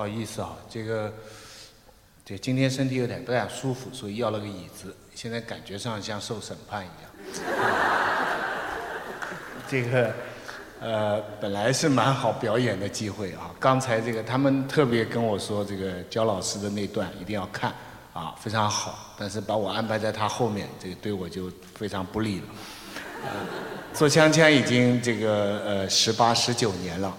不好意思啊，这个，这今天身体有点不太舒服，所以要了个椅子。现在感觉上像受审判一样。这个，呃，本来是蛮好表演的机会啊。刚才这个他们特别跟我说，这个焦老师的那段一定要看啊，非常好。但是把我安排在他后面，这个对我就非常不利了。做锵锵已经这个呃十八十九年了。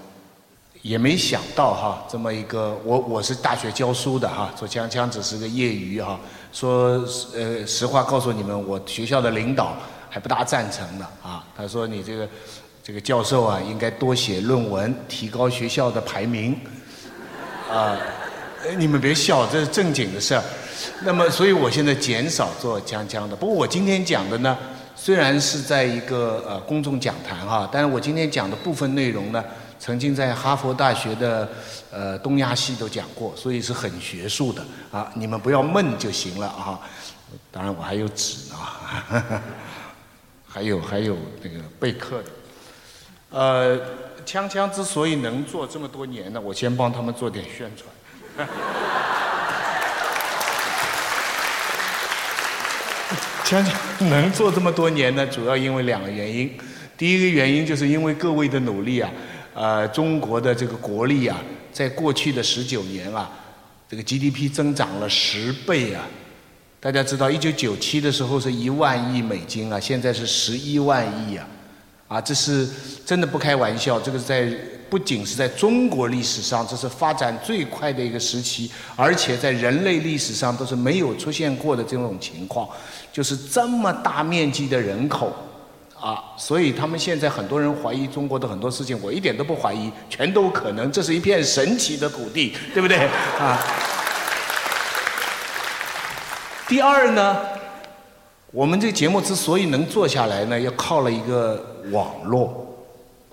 也没想到哈，这么一个我我是大学教书的哈，做锵锵只是个业余哈。说呃实话告诉你们，我学校的领导还不大赞成的啊。他说你这个这个教授啊，应该多写论文，提高学校的排名。啊，你们别笑，这是正经的事儿。那么，所以我现在减少做锵锵的。不过我今天讲的呢，虽然是在一个呃公众讲坛哈，但是我今天讲的部分内容呢。曾经在哈佛大学的呃东亚系都讲过，所以是很学术的啊，你们不要闷就行了啊。当然我还有纸呢，还有还有那个备课的。呃，锵锵之所以能做这么多年呢，我先帮他们做点宣传。锵锵能做这么多年呢，主要因为两个原因。第一个原因就是因为各位的努力啊。呃，中国的这个国力啊，在过去的十九年啊，这个 GDP 增长了十倍啊。大家知道，一九九七的时候是一万亿美金啊，现在是十一万亿啊，啊，这是真的不开玩笑。这个在不仅是在中国历史上，这是发展最快的一个时期，而且在人类历史上都是没有出现过的这种情况，就是这么大面积的人口。啊，所以他们现在很多人怀疑中国的很多事情，我一点都不怀疑，全都可能。这是一片神奇的土地，对不对？啊。第二呢，我们这个节目之所以能做下来呢，要靠了一个网络。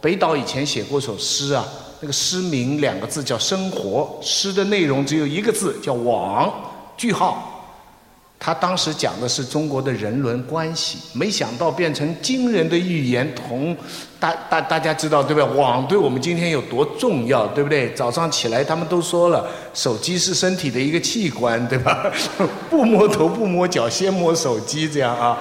北岛以前写过首诗啊，那个诗名两个字叫“生活”，诗的内容只有一个字叫“网”，句号。他当时讲的是中国的人伦关系，没想到变成惊人的预言。同大大大家知道对不对？网对我们今天有多重要，对不对？早上起来他们都说了，手机是身体的一个器官，对吧？不摸头不摸脚，先摸手机，这样啊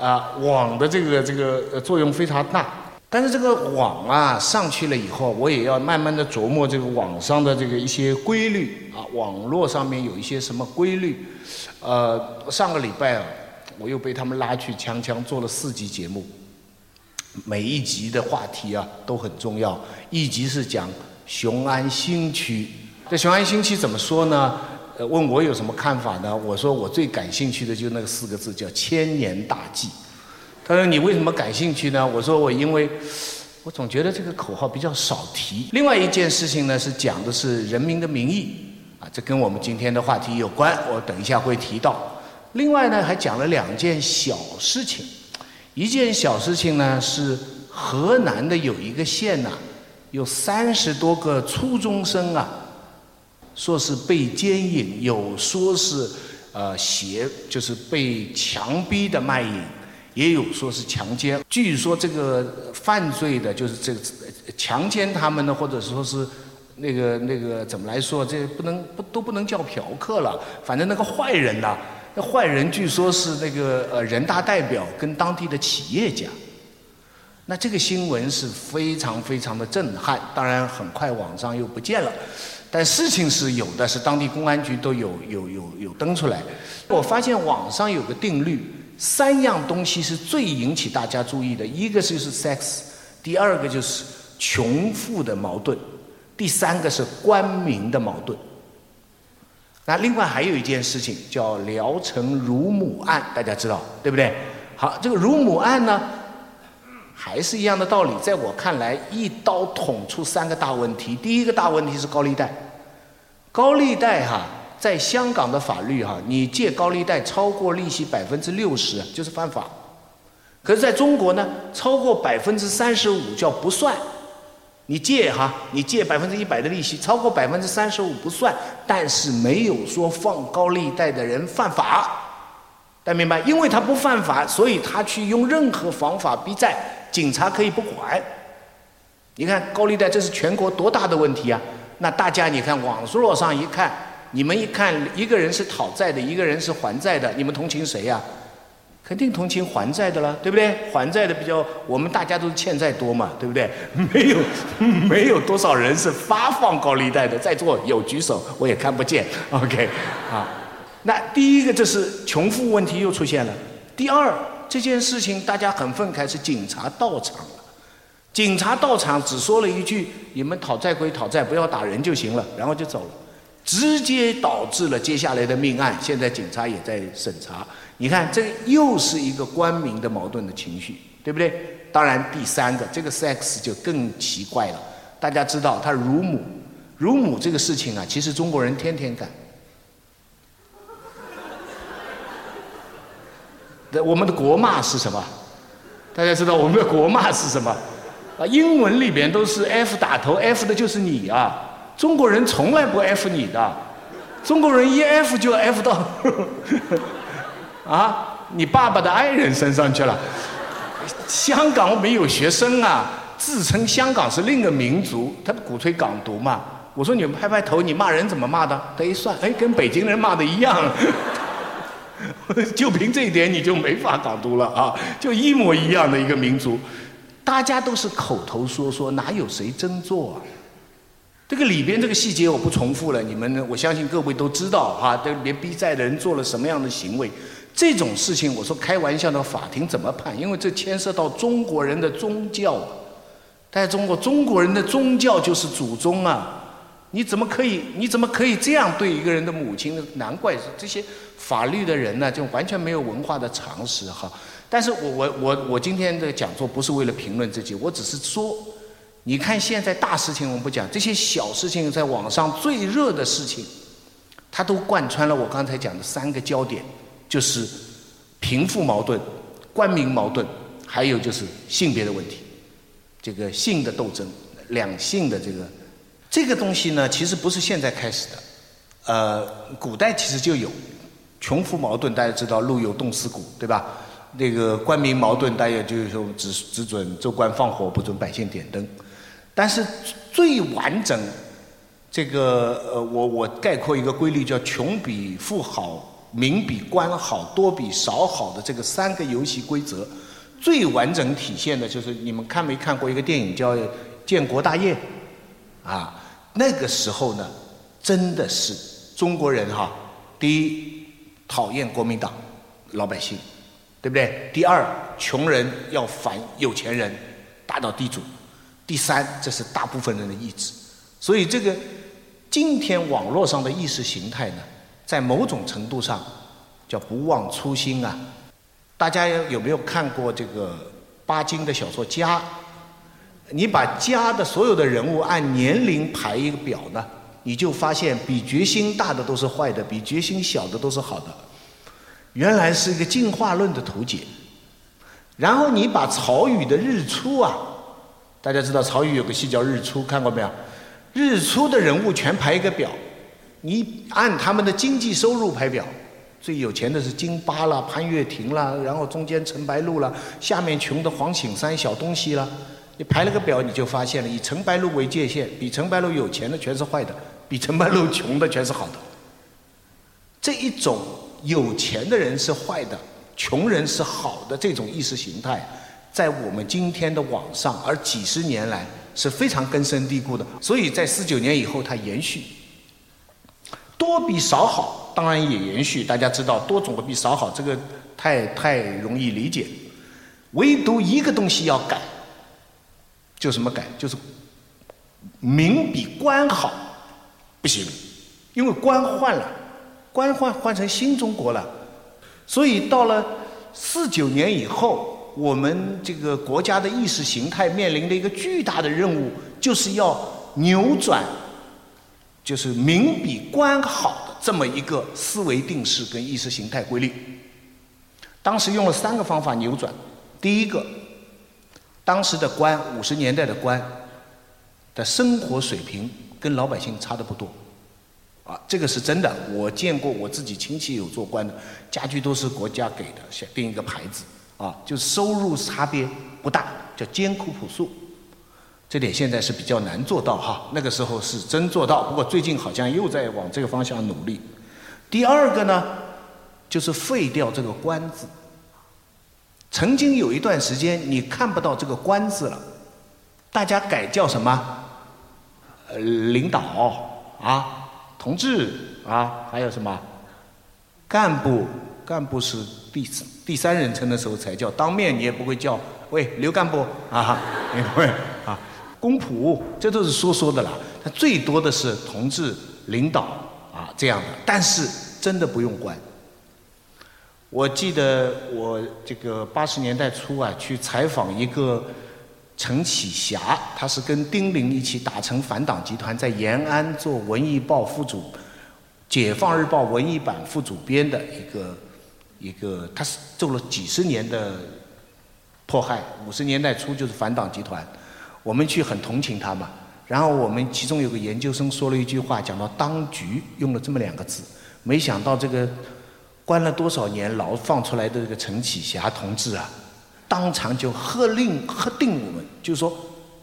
啊，网的这个这个作用非常大。但是这个网啊上去了以后，我也要慢慢的琢磨这个网上的这个一些规律啊，网络上面有一些什么规律。呃，上个礼拜啊，我又被他们拉去锵锵做了四集节目，每一集的话题啊都很重要。一集是讲雄安新区，这雄安新区怎么说呢？呃，问我有什么看法呢？我说我最感兴趣的就那四个字叫千年大计。他说：“你为什么感兴趣呢？”我说：“我因为，我总觉得这个口号比较少提。另外一件事情呢，是讲的是人民的名义，啊，这跟我们今天的话题有关，我等一下会提到。另外呢，还讲了两件小事情。一件小事情呢，是河南的有一个县呐，有三十多个初中生啊，说是被奸淫，有说是呃邪，就是被强逼的卖淫。”也有说是强奸，据说这个犯罪的就是这个强奸他们的，或者说是那个那个怎么来说，这不能不都不能叫嫖客了，反正那个坏人呐，那坏人据说是那个呃人大代表跟当地的企业家，那这个新闻是非常非常的震撼，当然很快网上又不见了，但事情是有的，是当地公安局都有有有有登出来，我发现网上有个定律。三样东西是最引起大家注意的，一个就是 sex，第二个就是穷富的矛盾，第三个是官民的矛盾。那另外还有一件事情叫聊城乳母案，大家知道对不对？好，这个乳母案呢，还是一样的道理，在我看来，一刀捅出三个大问题。第一个大问题是高利贷，高利贷哈。在香港的法律哈，你借高利贷超过利息百分之六十就是犯法，可是在中国呢，超过百分之三十五叫不算。你借哈，你借百分之一百的利息，超过百分之三十五不算，但是没有说放高利贷的人犯法，大家明白？因为他不犯法，所以他去用任何方法逼债，警察可以不管。你看高利贷这是全国多大的问题啊！那大家你看网络上一看，你们一看一个人是讨债的，一个人是还债的，你们同情谁呀？肯定同情还债的了，对不对？还债的比较，我们大家都是欠债多嘛，对不对？没有，没有多少人是发放高利贷的，在座有举手，我也看不见。OK，啊，那第一个这是穷富问题又出现了。第二，这件事情大家很愤慨，是警察到场了。警察到场只说了一句：“你们讨债归讨债，不要打人就行了。”然后就走了，直接导致了接下来的命案。现在警察也在审查。你看，这又是一个官民的矛盾的情绪，对不对？当然，第三个，这个 sex 就更奇怪了。大家知道，他乳母，乳母这个事情啊，其实中国人天天干。我们的国骂是什么？大家知道我们的国骂是什么？啊，英文里边都是 F 打头，F 的就是你啊。中国人从来不 F 你的，中国人一 F 就 F 到。啊，你爸爸的爱人身上去了。香港没有学生啊，自称香港是另一个民族，他鼓吹港独嘛。我说你们拍拍头，你骂人怎么骂的？他一算，哎，跟北京人骂的一样。就凭这一点，你就没法港独了啊！就一模一样的一个民族，大家都是口头说说，哪有谁真做啊？这个里边这个细节我不重复了，你们我相信各位都知道哈。这里边逼债的人做了什么样的行为？这种事情，我说开玩笑的，法庭怎么判？因为这牵涉到中国人的宗教啊。在中国，中国人的宗教就是祖宗啊。你怎么可以？你怎么可以这样对一个人的母亲？难怪这些法律的人呢，就完全没有文化的常识哈。但是我我我我今天的讲座不是为了评论这些，我只是说，你看现在大事情我们不讲，这些小事情在网上最热的事情，它都贯穿了我刚才讲的三个焦点。就是贫富矛盾、官民矛盾，还有就是性别的问题，这个性的斗争、两性的这个这个东西呢，其实不是现在开始的，呃，古代其实就有穷富矛盾，大家知道“路有冻死骨”，对吧？那个官民矛盾，大家就是说只只准州官放火，不准百姓点灯。但是最完整，这个呃，我我概括一个规律，叫穷比富好。民比官好，多比少好的这个三个游戏规则，最完整体现的就是你们看没看过一个电影叫《建国大业》啊？那个时候呢，真的是中国人哈，第一讨厌国民党老百姓，对不对？第二，穷人要反有钱人，打倒地主；第三，这是大部分人的意志。所以这个今天网络上的意识形态呢？在某种程度上，叫不忘初心啊！大家有没有看过这个巴金的小说《家》？你把《家》的所有的人物按年龄排一个表呢，你就发现比决心大的都是坏的，比决心小的都是好的。原来是一个进化论的图解。然后你把曹禺的《日出》啊，大家知道曹禺有个戏叫《日出》，看过没有？《日出》的人物全排一个表。你按他们的经济收入排表，最有钱的是金巴啦、潘岳庭啦，然后中间陈白露啦，下面穷的黄醒山、小东西啦。你排了个表，你就发现了，以陈白露为界限，比陈白露有钱的全是坏的，比陈白露穷的全是好的。这一种有钱的人是坏的，穷人是好的这种意识形态，在我们今天的网上，而几十年来是非常根深蒂固的。所以在四九年以后，它延续。多比少好，当然也延续。大家知道，多总比少好，这个太太容易理解。唯独一个东西要改，就什么改？就是民比官好，不行，因为官换了，官换换成新中国了。所以到了四九年以后，我们这个国家的意识形态面临的一个巨大的任务，就是要扭转。就是民比官好的这么一个思维定式跟意识形态规律，当时用了三个方法扭转。第一个，当时的官，五十年代的官的生活水平跟老百姓差的不多，啊，这个是真的。我见过我自己亲戚有做官的，家具都是国家给的，先定一个牌子，啊，就收入差别不大，叫艰苦朴素。这点现在是比较难做到哈。那个时候是真做到，不过最近好像又在往这个方向努力。第二个呢，就是废掉这个“官”字。曾经有一段时间，你看不到这个“官”字了，大家改叫什么？呃，领导啊，同志啊，还有什么？干部，干部是弟子第三人称的时候才叫，当面你也不会叫，喂，刘干部啊，你不会啊，公仆，这都是说说的啦。他最多的是同志、领导啊这样的，但是真的不用“管”。我记得我这个八十年代初啊，去采访一个陈启霞，他是跟丁玲一起打成反党集团，在延安做《文艺报》副主，《解放日报》文艺版副主编的一个一个，他是做了几十年的迫害，五十年代初就是反党集团，我们去很同情他嘛。然后我们其中有个研究生说了一句话，讲到当局用了这么两个字，没想到这个。关了多少年牢放出来的这个陈启霞同志啊，当场就喝令喝定我们，就说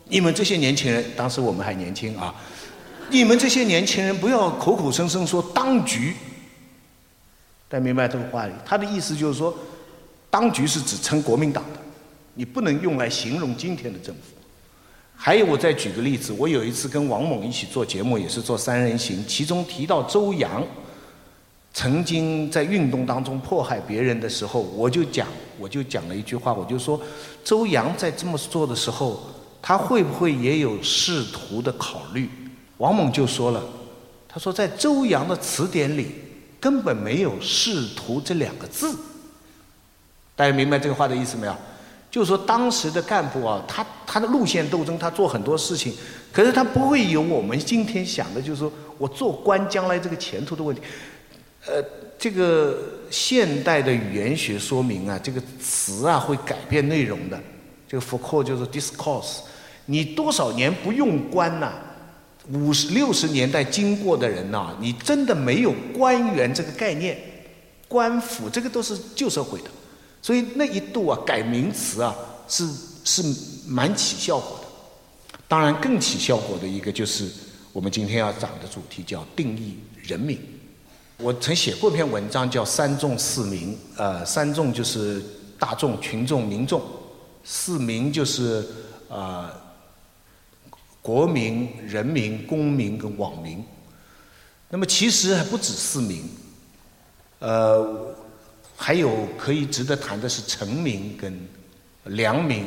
你们这些年轻人，当时我们还年轻啊，你们这些年轻人不要口口声声说当局，大家明白这个话里，他的意思就是说，当局是指称国民党的，你不能用来形容今天的政府。还有，我再举个例子，我有一次跟王猛一起做节目，也是做三人行，其中提到周扬。曾经在运动当中迫害别人的时候，我就讲，我就讲了一句话，我就说，周扬在这么做的时候，他会不会也有仕途的考虑？王猛就说了，他说在周扬的词典里根本没有仕途这两个字。大家明白这个话的意思没有？就是说当时的干部啊，他他的路线斗争，他做很多事情，可是他不会有我们今天想的，就是说我做官将来这个前途的问题。呃，这个现代的语言学说明啊，这个词啊会改变内容的。这个福克就是 discourse，你多少年不用官呐？五十六十年代经过的人呐，你真的没有官员这个概念，官府这个都是旧社会的，所以那一度啊改名词啊是是蛮起效果的。当然更起效果的一个就是我们今天要讲的主题叫定义人民。我曾写过一篇文章，叫“三众四民”。呃，三众就是大众、群众、民众；四民就是啊，国民、人民、公民跟网民。那么其实还不止四民，呃，还有可以值得谈的是臣民跟良民，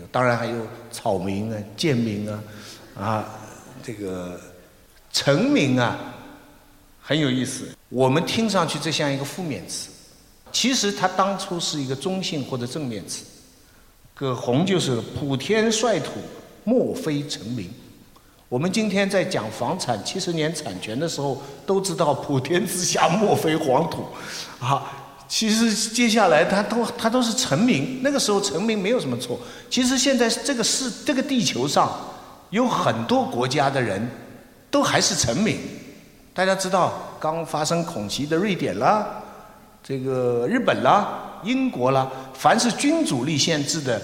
有当然还有草民啊、贱民啊，啊，这个臣民啊。很有意思，我们听上去这像一个负面词，其实它当初是一个中性或者正面词。葛洪就是“普天率土，莫非臣民”。我们今天在讲房产七十年产权的时候，都知道“普天之下，莫非黄土”。啊，其实接下来他都他都是臣民。那个时候臣民没有什么错。其实现在这个世这个地球上有很多国家的人，都还是臣民。大家知道，刚发生恐袭的瑞典啦，这个日本啦，英国啦，凡是君主立宪制的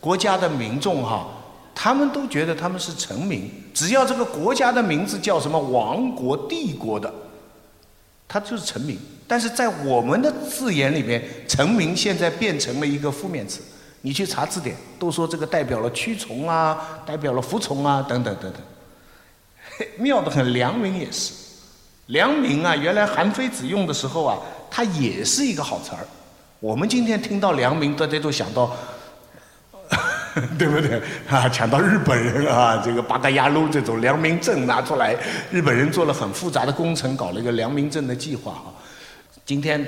国家的民众哈，他们都觉得他们是臣民，只要这个国家的名字叫什么王国、帝国的，他就是臣民。但是在我们的字眼里边，臣民现在变成了一个负面词。你去查字典，都说这个代表了屈从啊，代表了服从啊，等等等等。妙得很，良民也是。良民啊，原来韩非子用的时候啊，它也是一个好词儿。我们今天听到良民，大家都想到，对不对？啊，抢到日本人啊，这个八嘎鸭路这种良民证拿出来，日本人做了很复杂的工程，搞了一个良民证的计划啊。今天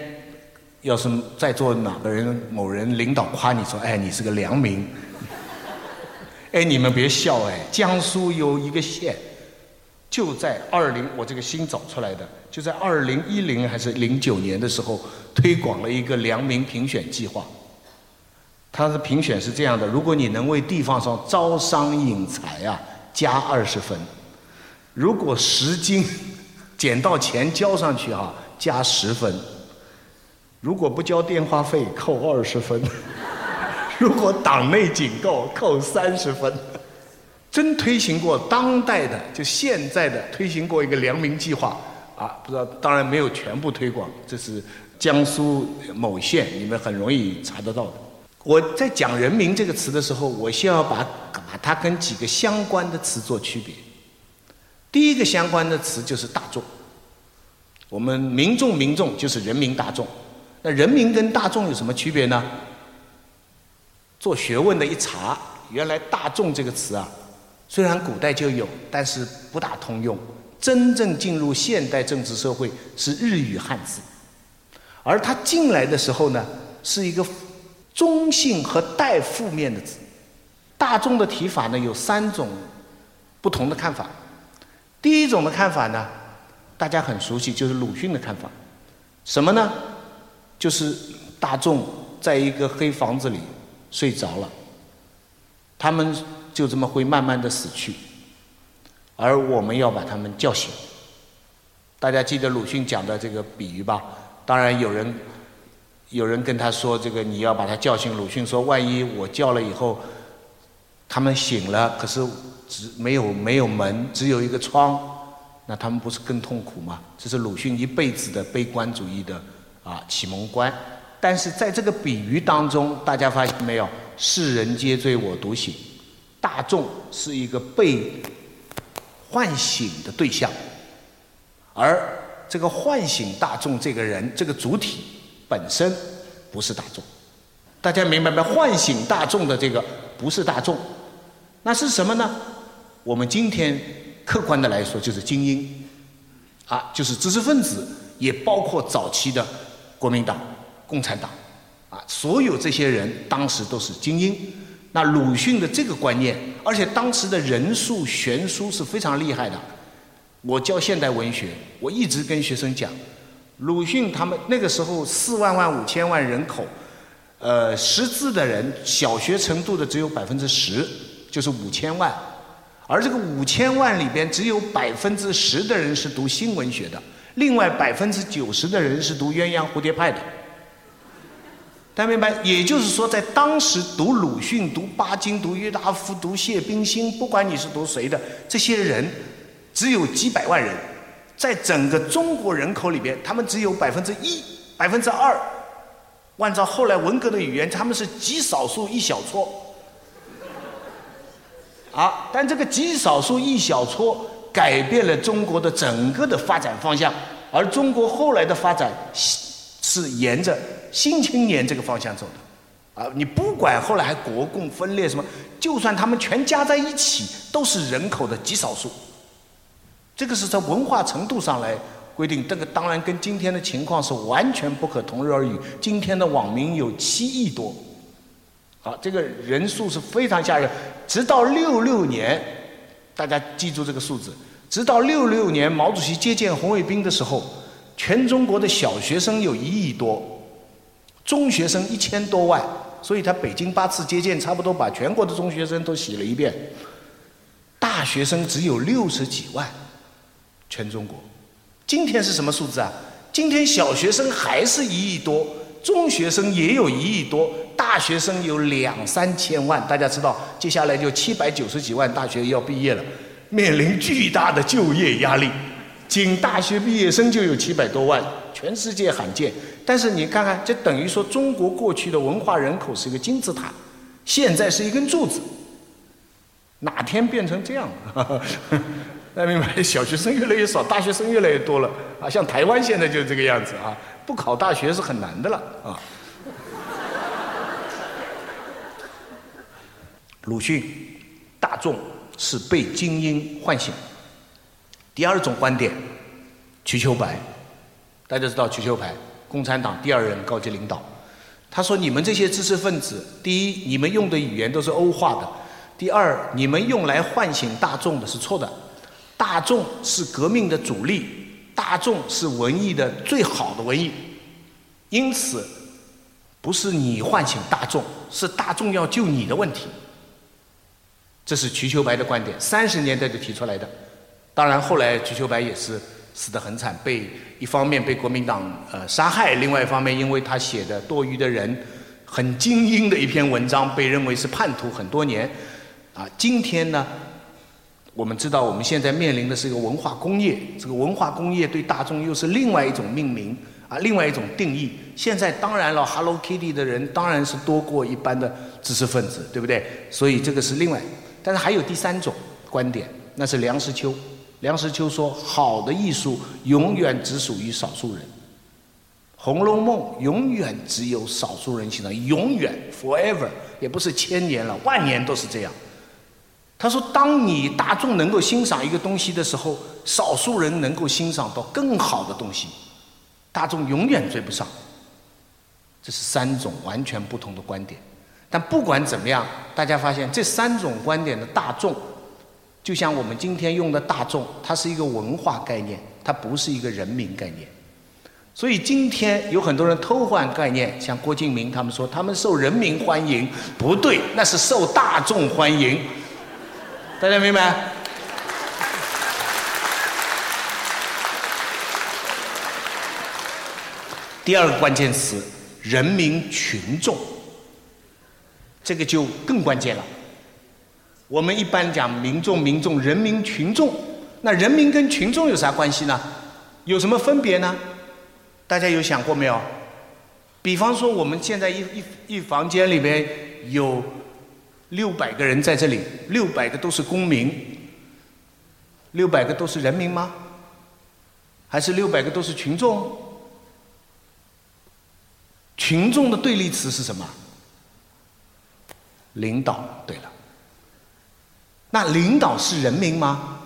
要是在座哪个人某人领导夸你说，哎，你是个良民，哎，你们别笑哎，江苏有一个县。就在二零，我这个新找出来的，就在二零一零还是零九年的时候，推广了一个良民评选计划。他的评选是这样的：如果你能为地方上招商引财啊，加二十分；如果十斤捡到钱交上去啊，加十分；如果不交电话费，扣二十分；如果党内警告，扣三十分。真推行过当代的，就现在的推行过一个良民计划啊，不知道，当然没有全部推广，这是江苏某县，你们很容易查得到的。我在讲“人民”这个词的时候，我先要把把它跟几个相关的词做区别。第一个相关的词就是大众，我们民众民众就是人民大众。那人民跟大众有什么区别呢？做学问的一查，原来“大众”这个词啊，虽然古代就有，但是不大通用。真正进入现代政治社会是日语汉字，而它进来的时候呢，是一个中性和带负面的字。大众的提法呢，有三种不同的看法。第一种的看法呢，大家很熟悉，就是鲁迅的看法。什么呢？就是大众在一个黑房子里睡着了，他们就这么会慢慢的死去，而我们要把他们叫醒。大家记得鲁迅讲的这个比喻吧？当然有人有人跟他说这个你要把他叫醒。鲁迅说：万一我叫了以后，他们醒了，可是只没有没有门，只有一个窗，那他们不是更痛苦吗？这是鲁迅一辈子的悲观主义的。啊，启蒙观，但是在这个比喻当中，大家发现没有？世人皆醉我独醒，大众是一个被唤醒的对象，而这个唤醒大众这个人，这个主体本身不是大众。大家明白没？唤醒大众的这个不是大众，那是什么呢？我们今天客观的来说，就是精英，啊，就是知识分子，也包括早期的。国民党、共产党，啊，所有这些人当时都是精英。那鲁迅的这个观念，而且当时的人数悬殊是非常厉害的。我教现代文学，我一直跟学生讲，鲁迅他们那个时候四万万五千万人口，呃，识字的人小学程度的只有百分之十，就是五千万，而这个五千万里边只有百分之十的人是读新文学的。另外百分之九十的人是读鸳鸯蝴蝶派的，大家明白？也就是说，在当时读鲁迅、读巴金、读郁达夫、读谢冰心，不管你是读谁的，这些人只有几百万人，在整个中国人口里边，他们只有百分之一、百分之二。按照后来文革的语言，他们是极少数一小撮。啊，但这个极少数一小撮。改变了中国的整个的发展方向，而中国后来的发展是沿着新青年这个方向走的，啊，你不管后来还国共分裂什么，就算他们全加在一起，都是人口的极少数。这个是在文化程度上来规定，这个当然跟今天的情况是完全不可同日而语。今天的网民有七亿多，好，这个人数是非常吓人。直到六六年。大家记住这个数字，直到六六年毛主席接见红卫兵的时候，全中国的小学生有一亿多，中学生一千多万，所以他北京八次接见差不多把全国的中学生都洗了一遍。大学生只有六十几万，全中国。今天是什么数字啊？今天小学生还是一亿多，中学生也有一亿多。大学生有两三千万，大家知道，接下来就七百九十几万大学要毕业了，面临巨大的就业压力。仅大学毕业生就有七百多万，全世界罕见。但是你看看，这等于说中国过去的文化人口是一个金字塔，现在是一根柱子，哪天变成这样了？大家明白？小学生越来越少，大学生越来越多了啊！像台湾现在就是这个样子啊，不考大学是很难的了啊。鲁迅，大众是被精英唤醒。第二种观点，瞿秋白，大家知道瞿秋白，共产党第二任高级领导。他说：“你们这些知识分子，第一，你们用的语言都是欧化的；第二，你们用来唤醒大众的是错的。大众是革命的主力，大众是文艺的最好的文艺。因此，不是你唤醒大众，是大众要救你的问题。”这是瞿秋白的观点，三十年代就提出来的。当然，后来瞿秋白也是死得很惨，被一方面被国民党呃杀害，另外一方面因为他写的《多余的人》很精英的一篇文章，被认为是叛徒很多年。啊，今天呢，我们知道我们现在面临的是一个文化工业，这个文化工业对大众又是另外一种命名啊，另外一种定义。现在当然了，Hello Kitty 的人当然是多过一般的知识分子，对不对？所以这个是另外。但是还有第三种观点，那是梁实秋。梁实秋说：“好的艺术永远只属于少数人，《红楼梦》永远只有少数人欣赏，永远 forever，也不是千年了，万年都是这样。”他说：“当你大众能够欣赏一个东西的时候，少数人能够欣赏到更好的东西，大众永远追不上。这是三种完全不同的观点。但不管怎么样，大家发现这三种观点的大众，就像我们今天用的大众，它是一个文化概念，它不是一个人民概念。所以今天有很多人偷换概念，像郭敬明他们说他们受人民欢迎，不对，那是受大众欢迎。”大家明白？第二个关键词，人民群众，这个就更关键了。我们一般讲民众，民众，人民群众，那人民跟群众有啥关系呢？有什么分别呢？大家有想过没有？比方说，我们现在一一一房间里边有。六百个人在这里，六百个都是公民，六百个都是人民吗？还是六百个都是群众？群众的对立词是什么？领导。对了，那领导是人民吗？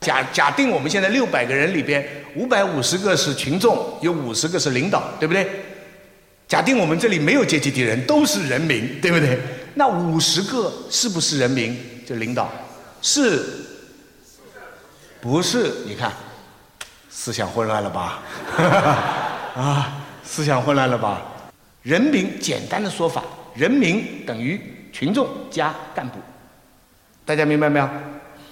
假假定我们现在六百个人里边，五百五十个是群众，有五十个是领导，对不对？假定我们这里没有阶级敌人，都是人民，对不对？那五十个是不是人民？就领导是？不是？你看，思想混乱了吧？啊，思想混乱了吧？人民简单的说法，人民等于群众加干部，大家明白没有？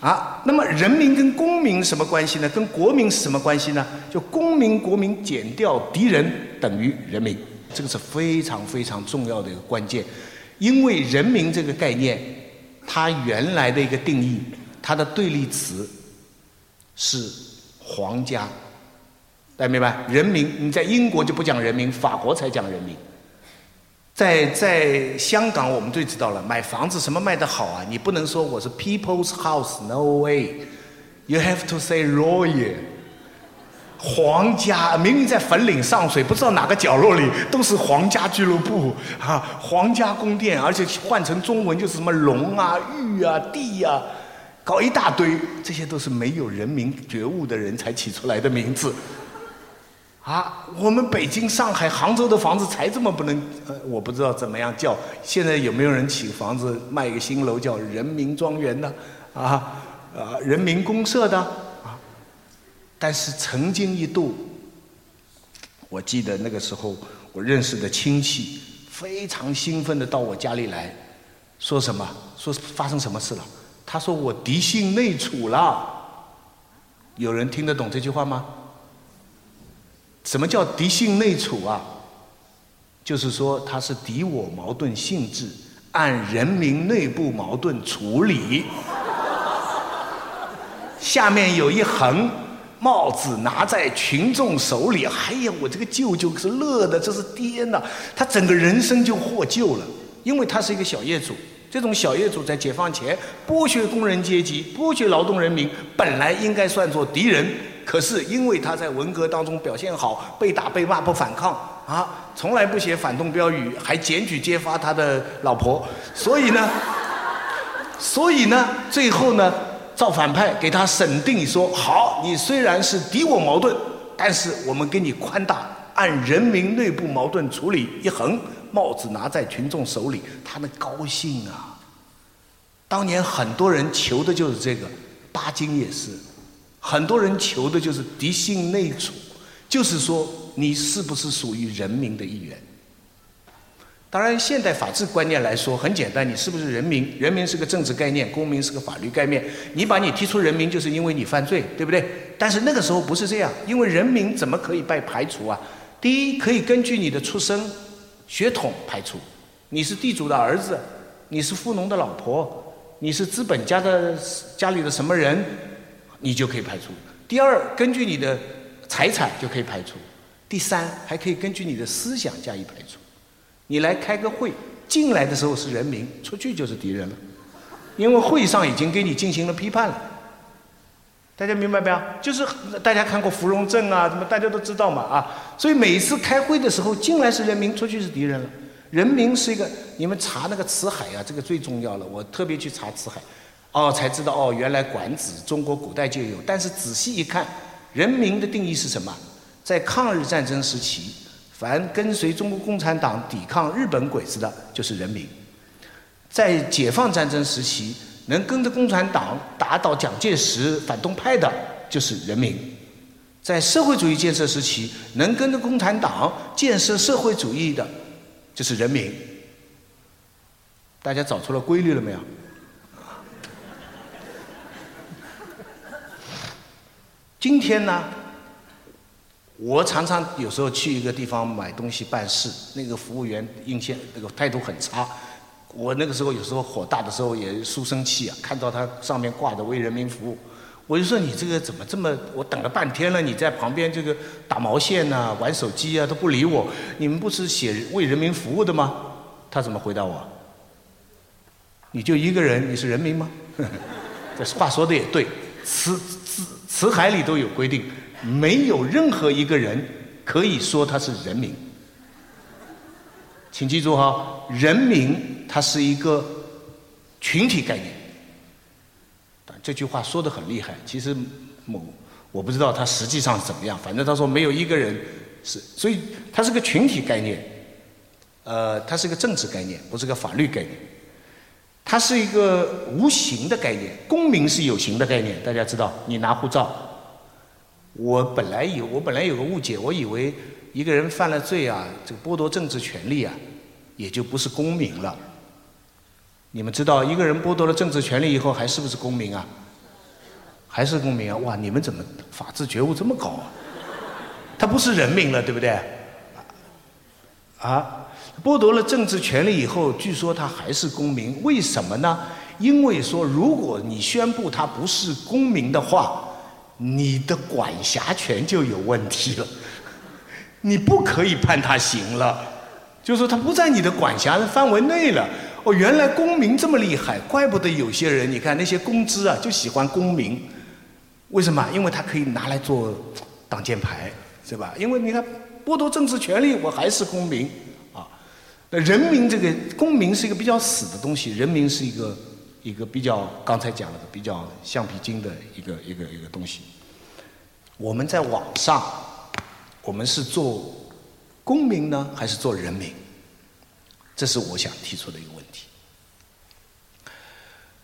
啊，那么人民跟公民什么关系呢？跟国民是什么关系呢？就公民国民减掉敌人等于人民，这个是非常非常重要的一个关键。因为人民这个概念，它原来的一个定义，它的对立词是皇家，大家明白？人民，你在英国就不讲人民，法国才讲人民。在在香港，我们最知道了，买房子什么卖得好啊？你不能说我是 People's House，No way，You have to say Royal。皇家明明在粉岭上水，不知道哪个角落里都是皇家俱乐部啊，皇家宫殿，而且换成中文就是什么龙啊、玉啊、地啊，搞一大堆，这些都是没有人民觉悟的人才起出来的名字。啊，我们北京、上海、杭州的房子才这么不能，呃，我不知道怎么样叫。现在有没有人起房子卖一个新楼叫人民庄园的？啊啊，人民公社的？但是曾经一度，我记得那个时候，我认识的亲戚非常兴奋的到我家里来，说什么？说发生什么事了？他说我敌性内处了。有人听得懂这句话吗？什么叫敌性内处啊？就是说他是敌我矛盾性质，按人民内部矛盾处理。下面有一横。帽子拿在群众手里，哎呀，我这个舅舅是乐的，这是爹呐，他整个人生就获救了，因为他是一个小业主。这种小业主在解放前剥削工人阶级、剥削劳动人民，本来应该算作敌人，可是因为他在文革当中表现好，被打被骂不反抗啊，从来不写反动标语，还检举揭发他的老婆，所以呢，所以呢，最后呢。造反派给他审定说：“好，你虽然是敌我矛盾，但是我们给你宽大，按人民内部矛盾处理。”一横，帽子拿在群众手里，他们高兴啊！当年很多人求的就是这个，巴金也是，很多人求的就是敌性内处，就是说你是不是属于人民的一员。当然，现代法治观念来说很简单，你是不是人民？人民是个政治概念，公民是个法律概念。你把你踢出人民，就是因为你犯罪，对不对？但是那个时候不是这样，因为人民怎么可以被排除啊？第一，可以根据你的出生、血统排除，你是地主的儿子，你是富农的老婆，你是资本家的家里的什么人，你就可以排除。第二，根据你的财产就可以排除。第三，还可以根据你的思想加以排除。你来开个会，进来的时候是人民，出去就是敌人了，因为会上已经给你进行了批判了。大家明白没有？就是大家看过芙蓉镇啊，什么大家都知道嘛啊。所以每次开会的时候，进来是人民，出去是敌人了。人民是一个，你们查那个辞海啊，这个最重要了。我特别去查辞海，哦，才知道哦，原来管子中国古代就有。但是仔细一看，人民的定义是什么？在抗日战争时期，凡跟随中国共产党抵抗日本鬼子的，就是人民；在解放战争时期，能跟着共产党打倒蒋介石反动派的，就是人民；在社会主义建设时期，能跟着共产党建设社会主义的，就是人民。大家找出了规律了没有？今天呢？我常常有时候去一个地方买东西办事，那个服务员印象那个态度很差。我那个时候有时候火大的时候也书生气啊，看到他上面挂着为人民服务，我就说你这个怎么这么？我等了半天了，你在旁边这个打毛线呐、玩手机啊都不理我，你们不是写为人民服务的吗？他怎么回答我？你就一个人，你是人民吗？这话说的也对，词词词海里都有规定。没有任何一个人可以说他是人民，请记住哈，人民它是一个群体概念。这句话说的很厉害，其实某我不知道他实际上是怎么样，反正他说没有一个人是，所以它是个群体概念，呃，它是个政治概念，不是个法律概念，它是一个无形的概念。公民是有形的概念，大家知道，你拿护照。我本来有，我本来有个误解，我以为一个人犯了罪啊，这个剥夺政治权利啊，也就不是公民了。你们知道，一个人剥夺了政治权利以后，还是不是公民啊？还是公民啊？哇，你们怎么法治觉悟这么高啊？他不是人民了，对不对？啊，剥夺了政治权利以后，据说他还是公民，为什么呢？因为说，如果你宣布他不是公民的话。你的管辖权就有问题了，你不可以判他刑了，就是说他不在你的管辖的范围内了。哦，原来公民这么厉害，怪不得有些人，你看那些公知啊，就喜欢公民，为什么？因为他可以拿来做挡箭牌，是吧？因为你看剥夺政治权利，我还是公民啊。那人民这个公民是一个比较死的东西，人民是一个。一个比较刚才讲了的比较橡皮筋的一个一个一个东西。我们在网上，我们是做公民呢，还是做人民？这是我想提出的一个问题。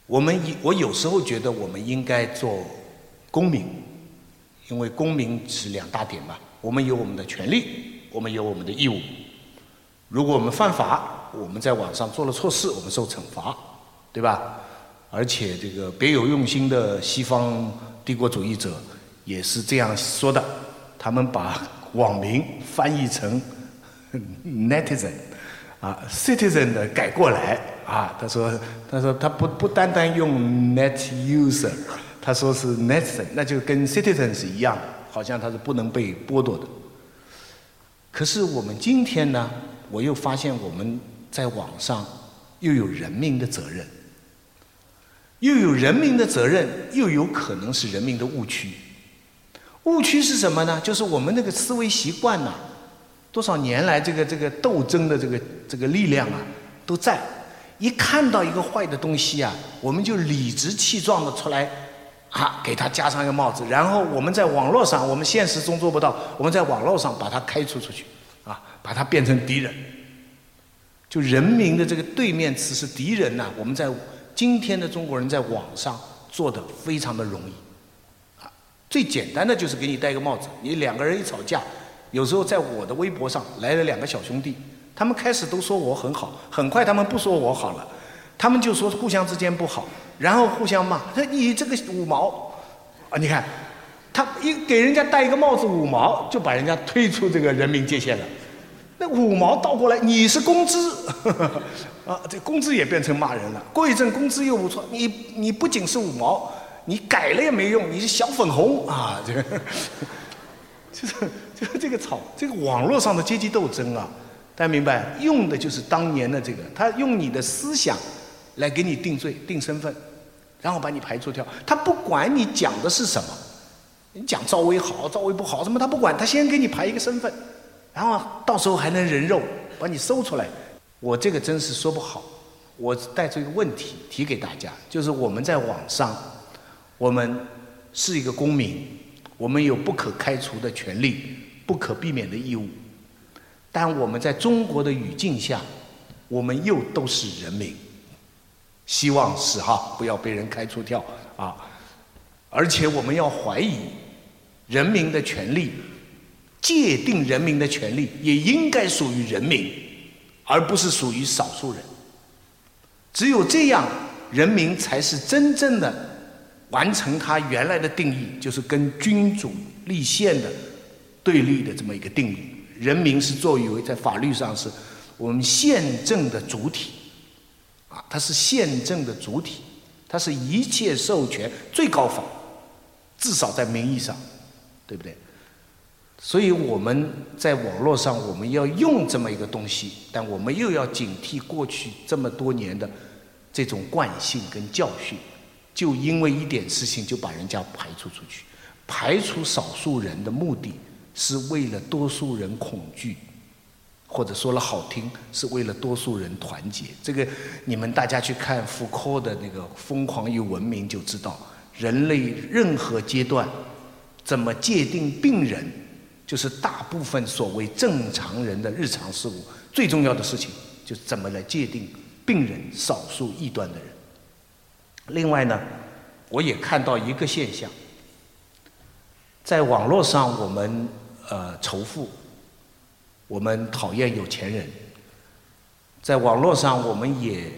我们我有时候觉得我们应该做公民，因为公民是两大点嘛。我们有我们的权利，我们有我们的义务。如果我们犯法，我们在网上做了错事，我们受惩罚，对吧？而且这个别有用心的西方帝国主义者也是这样说的，他们把网民翻译成 netizen，啊 citizen 的改过来啊，他说他说他不不单单用 net user，他说是 netizen，那就跟 citizen 是一样的，好像他是不能被剥夺的。可是我们今天呢，我又发现我们在网上又有人民的责任。又有人民的责任，又有可能是人民的误区。误区是什么呢？就是我们那个思维习惯呐，多少年来这个这个斗争的这个这个力量啊，都在。一看到一个坏的东西啊，我们就理直气壮的出来，啊，给他加上一个帽子，然后我们在网络上，我们现实中做不到，我们在网络上把它开除出去，啊，把它变成敌人。就人民的这个对面词是敌人呐，我们在。今天的中国人在网上做的非常的容易，啊，最简单的就是给你戴个帽子。你两个人一吵架，有时候在我的微博上来了两个小兄弟，他们开始都说我很好，很快他们不说我好了，他们就说互相之间不好，然后互相骂。说你这个五毛，啊，你看，他一给人家戴一个帽子五毛，就把人家推出这个人民界限了。那五毛倒过来，你是工资，啊，这工资也变成骂人了。过一阵工资又不错，你你不仅是五毛，你改了也没用，你是小粉红啊，这个，就是就是这个草，这个网络上的阶级斗争啊，大家明白？用的就是当年的这个，他用你的思想来给你定罪、定身份，然后把你排除掉。他不管你讲的是什么，你讲赵薇好，赵薇不好，什么他不管，他先给你排一个身份。然后到时候还能人肉把你搜出来，我这个真是说不好。我带着一个问题提给大家，就是我们在网上，我们是一个公民，我们有不可开除的权利，不可避免的义务。但我们在中国的语境下，我们又都是人民。希望是哈，不要被人开除掉啊！而且我们要怀疑人民的权利。界定人民的权利也应该属于人民，而不是属于少数人。只有这样，人民才是真正的完成他原来的定义，就是跟君主立宪的对立的这么一个定义。人民是作为在法律上是我们宪政的主体，啊，它是宪政的主体，它是一切授权最高法，至少在名义上，对不对？所以我们在网络上，我们要用这么一个东西，但我们又要警惕过去这么多年的这种惯性跟教训，就因为一点事情就把人家排除出去，排除少数人的目的是为了多数人恐惧，或者说了好听，是为了多数人团结。这个你们大家去看福柯的那个《疯狂与文明》就知道，人类任何阶段怎么界定病人。就是大部分所谓正常人的日常事务，最重要的事情就是怎么来界定病人、少数异端的人。另外呢，我也看到一个现象，在网络上我们呃仇富，我们讨厌有钱人，在网络上我们也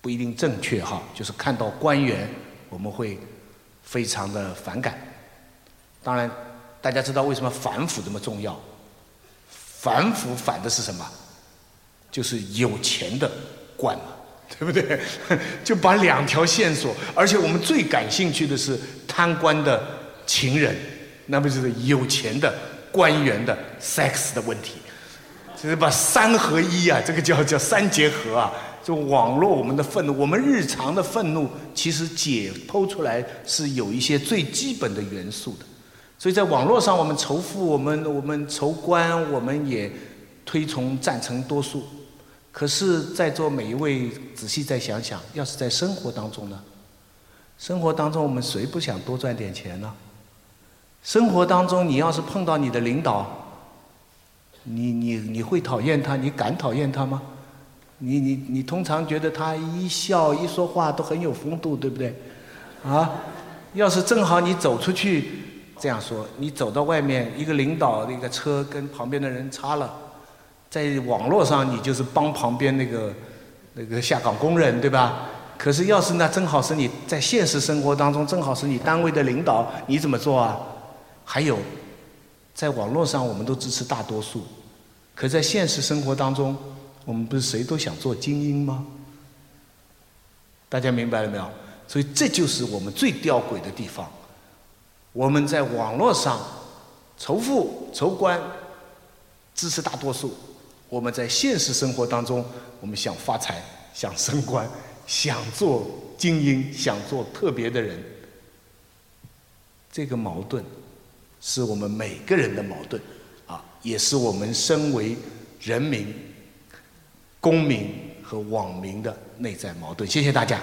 不一定正确哈，就是看到官员我们会非常的反感，当然。大家知道为什么反腐这么重要？反腐反的是什么？就是有钱的官嘛，对不对？就把两条线索，而且我们最感兴趣的是贪官的情人，那不就是有钱的官员的 sex 的问题？就是把三合一啊，这个叫叫三结合啊。就网络我们的愤怒，我们日常的愤怒，其实解剖出来是有一些最基本的元素的。所以在网络上，我们仇富，我们我们仇官，我们也推崇赞成多数。可是，在座每一位仔细再想想，要是在生活当中呢？生活当中，我们谁不想多赚点钱呢？生活当中，你要是碰到你的领导，你你你会讨厌他？你敢讨厌他吗？你你你通常觉得他一笑一说话都很有风度，对不对？啊，要是正好你走出去。这样说，你走到外面，一个领导那个车跟旁边的人擦了，在网络上你就是帮旁边那个那个下岗工人，对吧？可是要是那正好是你在现实生活当中正好是你单位的领导，你怎么做啊？还有，在网络上我们都支持大多数，可在现实生活当中，我们不是谁都想做精英吗？大家明白了没有？所以这就是我们最吊诡的地方。我们在网络上仇富、仇官，支持大多数；我们在现实生活当中，我们想发财、想升官、想做精英、想做特别的人。这个矛盾是我们每个人的矛盾，啊，也是我们身为人民、公民和网民的内在矛盾。谢谢大家。